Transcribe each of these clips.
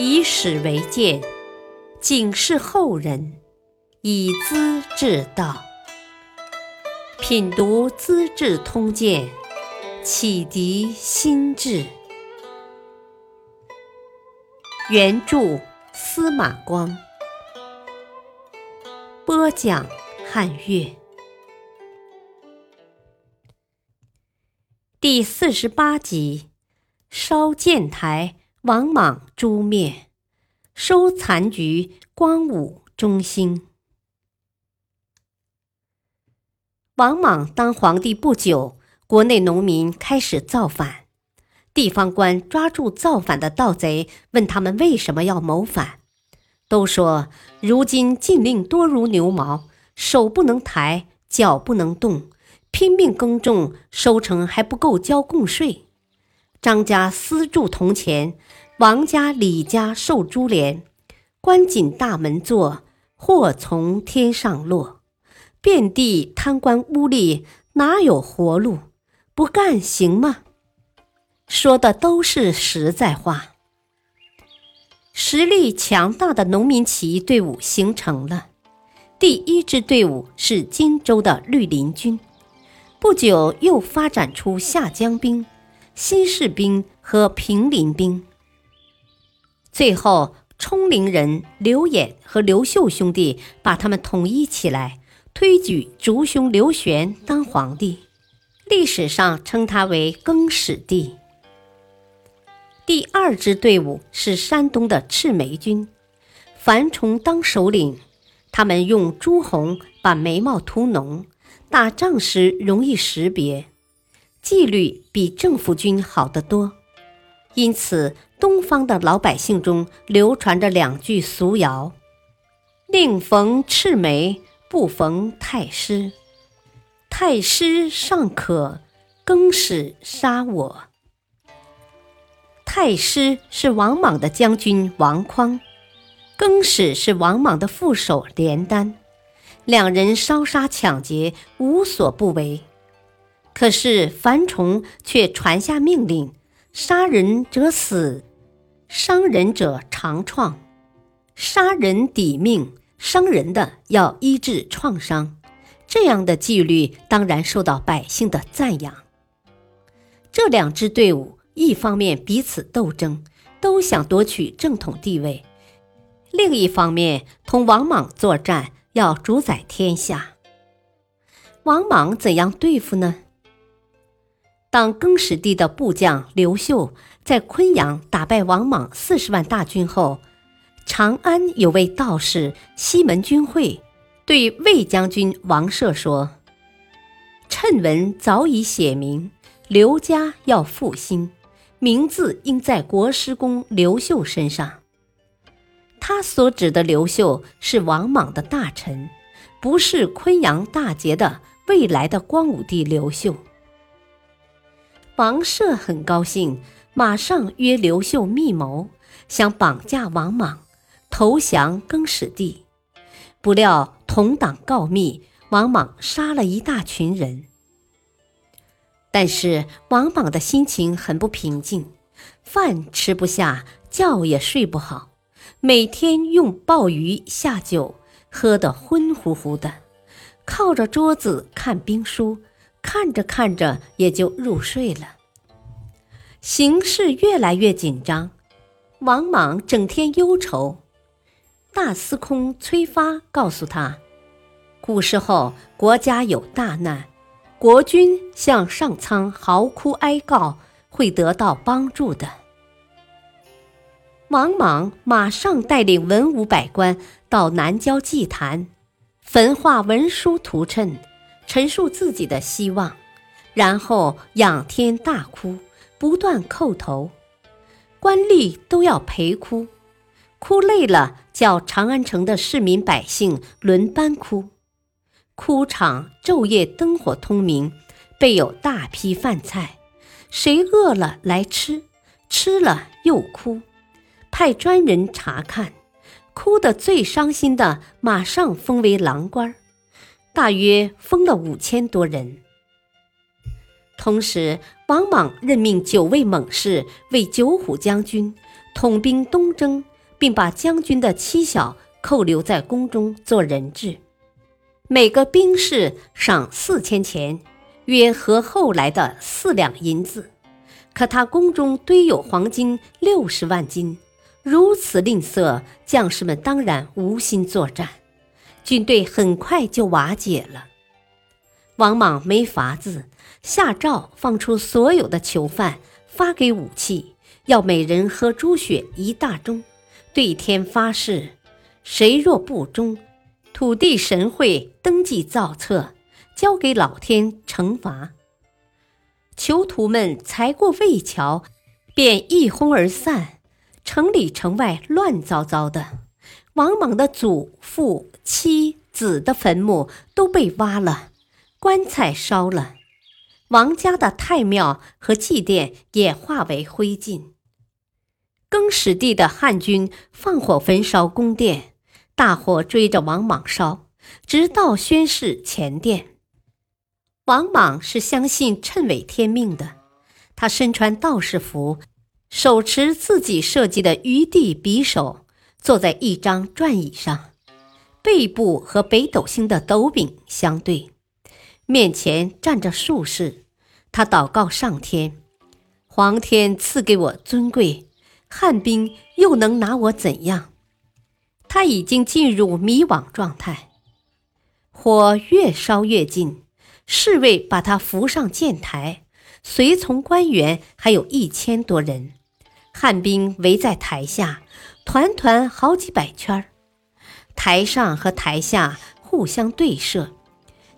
以史为鉴，警示后人，以资治道。品读《资治通鉴》，启迪心智。原著司马光，播讲汉乐。第四十八集：烧箭台，王莽诛灭；收残局，光武中兴。王莽当皇帝不久，国内农民开始造反。地方官抓住造反的盗贼，问他们为什么要谋反，都说如今禁令多如牛毛，手不能抬，脚不能动，拼命耕种，收成还不够交贡税。张家私铸铜钱，王家、李家受株连，关紧大门坐，祸从天上落，遍地贪官污吏，哪有活路？不干行吗？说的都是实在话。实力强大的农民起义队伍形成了。第一支队伍是荆州的绿林军，不久又发展出下江兵、新士兵和平林兵。最后，冲陵人刘演和刘秀兄弟把他们统一起来，推举族兄刘玄当皇帝，历史上称他为更始帝。第二支队伍是山东的赤眉军，樊崇当首领。他们用朱红把眉毛涂浓，打仗时容易识别，纪律比政府军好得多。因此，东方的老百姓中流传着两句俗谣：“宁逢赤眉，不逢太师。太师尚可，更始杀我。”太师是王莽的将军王匡，更始是王莽的副手连丹，两人烧杀抢劫无所不为。可是樊崇却传下命令：杀人者死，伤人者长创。杀人抵命，伤人的要医治创伤。这样的纪律当然受到百姓的赞扬。这两支队伍。一方面彼此斗争，都想夺取正统地位；另一方面同王莽作战，要主宰天下。王莽怎样对付呢？当更始帝的部将刘秀在昆阳打败王莽四十万大军后，长安有位道士西门君会对魏将军王涉说：“谶文早已写明，刘家要复兴。”名字应在国师公刘秀身上。他所指的刘秀是王莽的大臣，不是昆阳大捷的未来的光武帝刘秀。王舍很高兴，马上约刘秀密谋，想绑架王莽，投降更始帝。不料同党告密，王莽杀了一大群人。但是王莽的心情很不平静，饭吃不下，觉也睡不好，每天用鲍鱼下酒，喝得昏乎乎的，靠着桌子看兵书，看着看着也就入睡了。形势越来越紧张，王莽整天忧愁。大司空崔发告诉他，古时候国家有大难。国君向上苍嚎哭哀告，会得到帮助的。王莽马上带领文武百官到南郊祭坛，焚化文书图谶，陈述自己的希望，然后仰天大哭，不断叩头，官吏都要陪哭，哭累了，叫长安城的市民百姓轮班哭。哭场昼夜灯火通明，备有大批饭菜，谁饿了来吃，吃了又哭，派专人查看，哭得最伤心的马上封为郎官儿，大约封了五千多人。同时，王莽任命九位猛士为九虎将军，统兵东征，并把将军的妻小扣留在宫中做人质，每个兵士赏四千钱，约合后来的四两银子。可他宫中堆有黄金六十万斤，如此吝啬，将士们当然无心作战，军队很快就瓦解了。王莽没法子。下诏放出所有的囚犯，发给武器，要每人喝猪血一大盅，对天发誓：谁若不忠，土地神会登记造册，交给老天惩罚。囚徒们才过魏桥，便一哄而散，城里城外乱糟糟的。王莽的祖父、妻、子的坟墓都被挖了，棺材烧了。王家的太庙和祭殿也化为灰烬。更始帝的汉军放火焚烧宫殿，大火追着王莽烧，直到宣誓前殿。王莽是相信谶纬天命的，他身穿道士服，手持自己设计的余地匕首，坐在一张转椅上，背部和北斗星的斗柄相对。面前站着术士，他祷告上天：“皇天赐给我尊贵，汉兵又能拿我怎样？”他已经进入迷惘状态。火越烧越近，侍卫把他扶上箭台，随从官员还有一千多人，汉兵围在台下，团团好几百圈儿，台上和台下互相对射。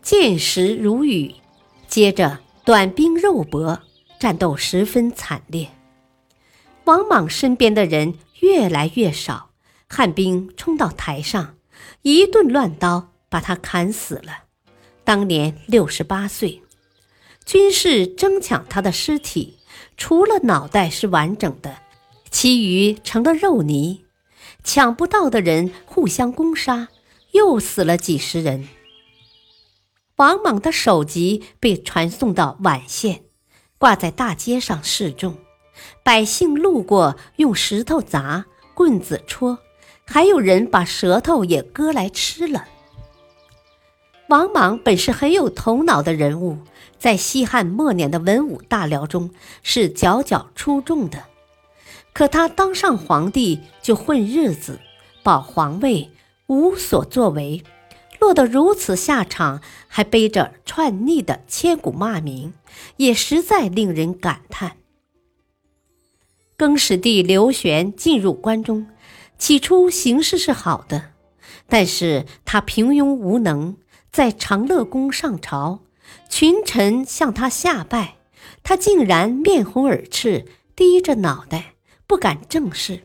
箭石如雨，接着短兵肉搏，战斗十分惨烈。王莽身边的人越来越少，汉兵冲到台上，一顿乱刀把他砍死了。当年六十八岁，军士争抢他的尸体，除了脑袋是完整的，其余成了肉泥。抢不到的人互相攻杀，又死了几十人。王莽的首级被传送到宛县，挂在大街上示众。百姓路过，用石头砸，棍子戳，还有人把舌头也割来吃了。王莽本是很有头脑的人物，在西汉末年的文武大僚中是佼佼出众的。可他当上皇帝就混日子，保皇位，无所作为。落得如此下场，还背着篡逆的千古骂名，也实在令人感叹。更始帝刘玄进入关中，起初形势是好的，但是他平庸无能，在长乐宫上朝，群臣向他下拜，他竟然面红耳赤，低着脑袋，不敢正视，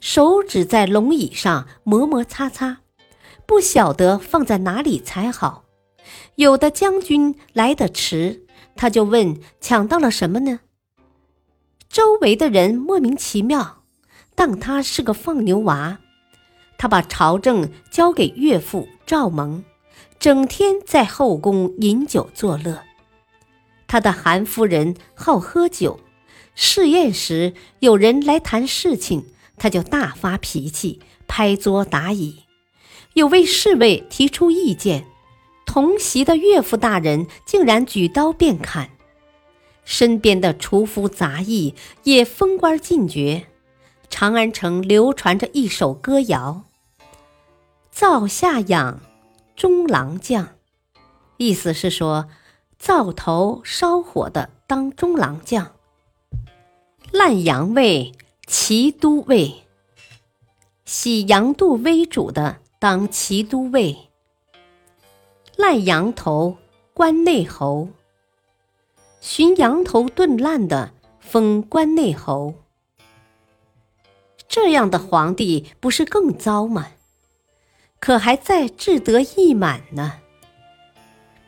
手指在龙椅上摩摩擦擦。不晓得放在哪里才好。有的将军来得迟，他就问：“抢到了什么呢？”周围的人莫名其妙，当他是个放牛娃。他把朝政交给岳父赵蒙，整天在后宫饮酒作乐。他的韩夫人好喝酒，试宴时有人来谈事情，他就大发脾气，拍桌打椅。有位侍卫提出意见，同席的岳父大人竟然举刀便砍，身边的厨夫杂役也封官进爵。长安城流传着一首歌谣：“灶下养，中郎将”，意思是说灶头烧火的当中郎将，烂羊胃，齐都尉，洗羊肚为主的。当齐都尉，烂羊头，关内侯。寻羊头炖烂的，封关内侯。这样的皇帝不是更糟吗？可还在志得意满呢。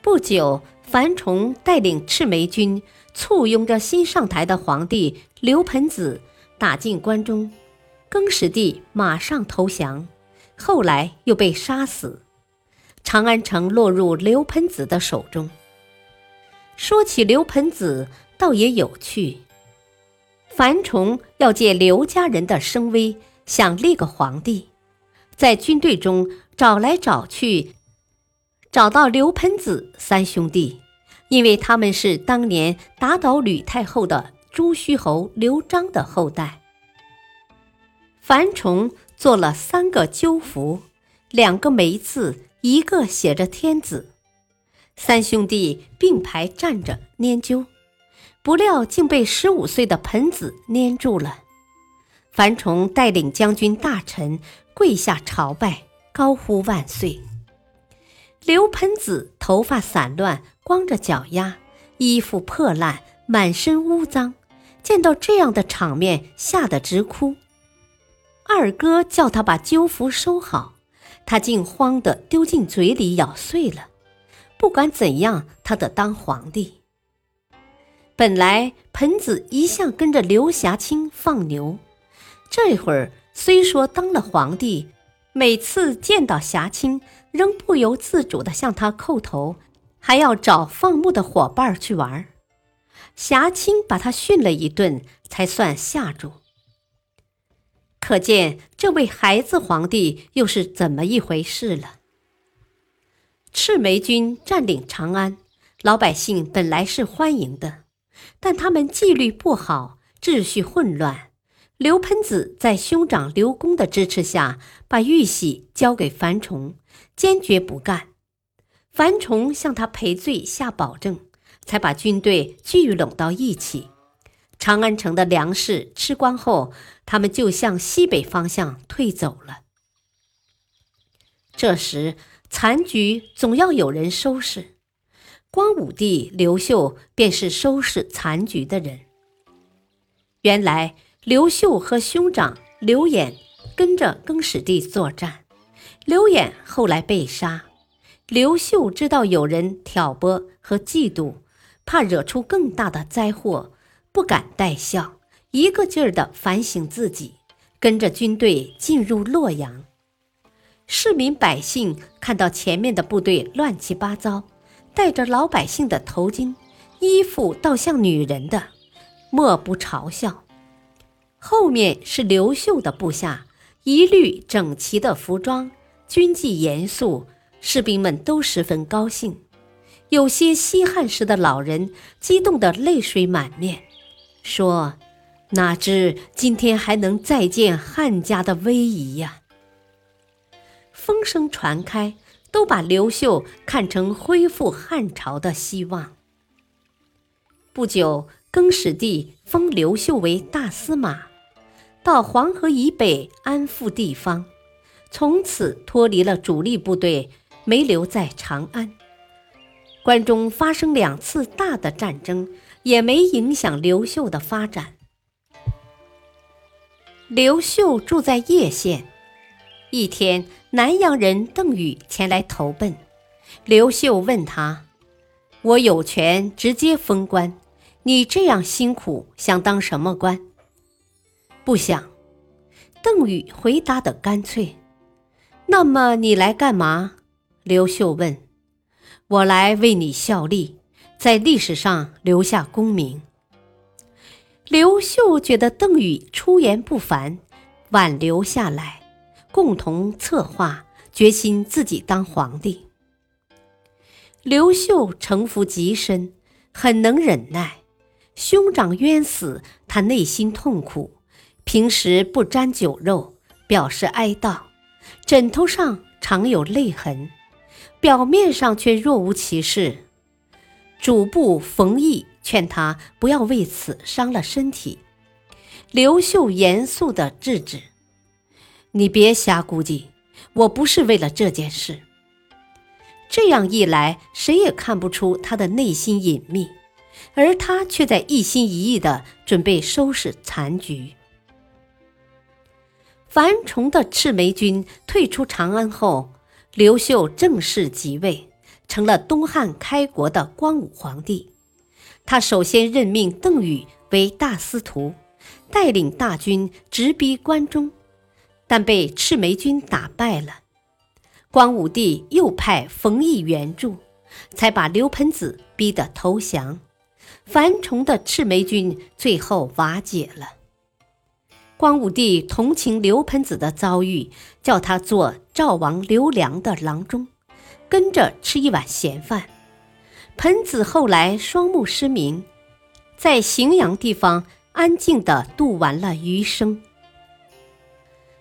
不久，樊崇带领赤眉军簇拥着新上台的皇帝刘盆子打进关中，更始帝马上投降。后来又被杀死，长安城落入刘盆子的手中。说起刘盆子，倒也有趣。樊崇要借刘家人的声威，想立个皇帝，在军队中找来找去，找到刘盆子三兄弟，因为他们是当年打倒吕太后的朱虚侯刘璋的后代。樊崇做了三个鸠符，两个梅字，一个写着天子。三兄弟并排站着拈阄，不料竟被十五岁的盆子粘住了。樊崇带领将军大臣跪下朝拜，高呼万岁。刘盆子头发散乱，光着脚丫，衣服破烂，满身污脏，见到这样的场面，吓得直哭。二哥叫他把鸠符收好，他竟慌得丢进嘴里咬碎了。不管怎样，他得当皇帝。本来盆子一向跟着刘霞清放牛，这会儿虽说当了皇帝，每次见到霞青，仍不由自主地向他叩头，还要找放牧的伙伴去玩。霞青把他训了一顿，才算下住。可见这位孩子皇帝又是怎么一回事了。赤眉军占领长安，老百姓本来是欢迎的，但他们纪律不好，秩序混乱。刘喷子在兄长刘公的支持下，把玉玺交给樊崇，坚决不干。樊崇向他赔罪下保证，才把军队聚拢到一起。长安城的粮食吃光后，他们就向西北方向退走了。这时。残局总要有人收拾，光武帝刘秀便是收拾残局的人。原来刘秀和兄长刘演跟着更始帝作战，刘演后来被杀。刘秀知道有人挑拨和嫉妒，怕惹出更大的灾祸，不敢怠笑，一个劲儿地反省自己，跟着军队进入洛阳。市民百姓看到前面的部队乱七八糟，戴着老百姓的头巾，衣服倒像女人的，莫不嘲笑。后面是刘秀的部下，一律整齐的服装，军纪严肃，士兵们都十分高兴。有些西汉时的老人激动得泪水满面，说：“哪知今天还能再见汉家的威仪呀！”风声传开，都把刘秀看成恢复汉朝的希望。不久，更始帝封刘秀为大司马，到黄河以北安抚地方，从此脱离了主力部队，没留在长安。关中发生两次大的战争，也没影响刘秀的发展。刘秀住在叶县。一天，南阳人邓禹前来投奔，刘秀问他：“我有权直接封官，你这样辛苦，想当什么官？”不想。邓禹回答的干脆。那么你来干嘛？刘秀问。我来为你效力，在历史上留下功名。刘秀觉得邓禹出言不凡，挽留下来。共同策划，决心自己当皇帝。刘秀城府极深，很能忍耐。兄长冤死，他内心痛苦，平时不沾酒肉，表示哀悼，枕头上常有泪痕，表面上却若无其事。主簿冯异劝他不要为此伤了身体，刘秀严肃地制止。你别瞎估计，我不是为了这件事。这样一来，谁也看不出他的内心隐秘，而他却在一心一意的准备收拾残局。樊崇的赤眉军退出长安后，刘秀正式即位，成了东汉开国的光武皇帝。他首先任命邓禹为大司徒，带领大军直逼关中。但被赤眉军打败了，光武帝又派冯异援助，才把刘盆子逼得投降，樊崇的赤眉军最后瓦解了。光武帝同情刘盆子的遭遇，叫他做赵王刘良的郎中，跟着吃一碗闲饭。盆子后来双目失明，在荥阳地方安静地度完了余生。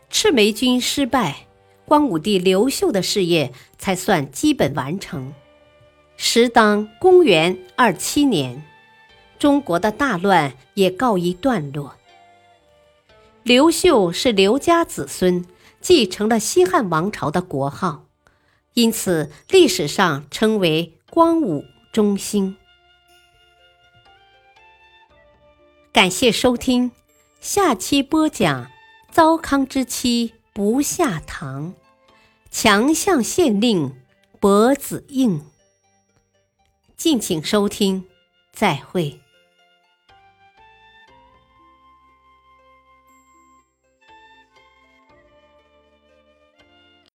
赤眉军失败，光武帝刘秀的事业才算基本完成。时当公元二七年，中国的大乱也告一段落。刘秀是刘家子孙，继承了西汉王朝的国号，因此历史上称为光武中兴。感谢收听，下期播讲糟糠之妻不下堂，强项县令伯子应。敬请收听，再会。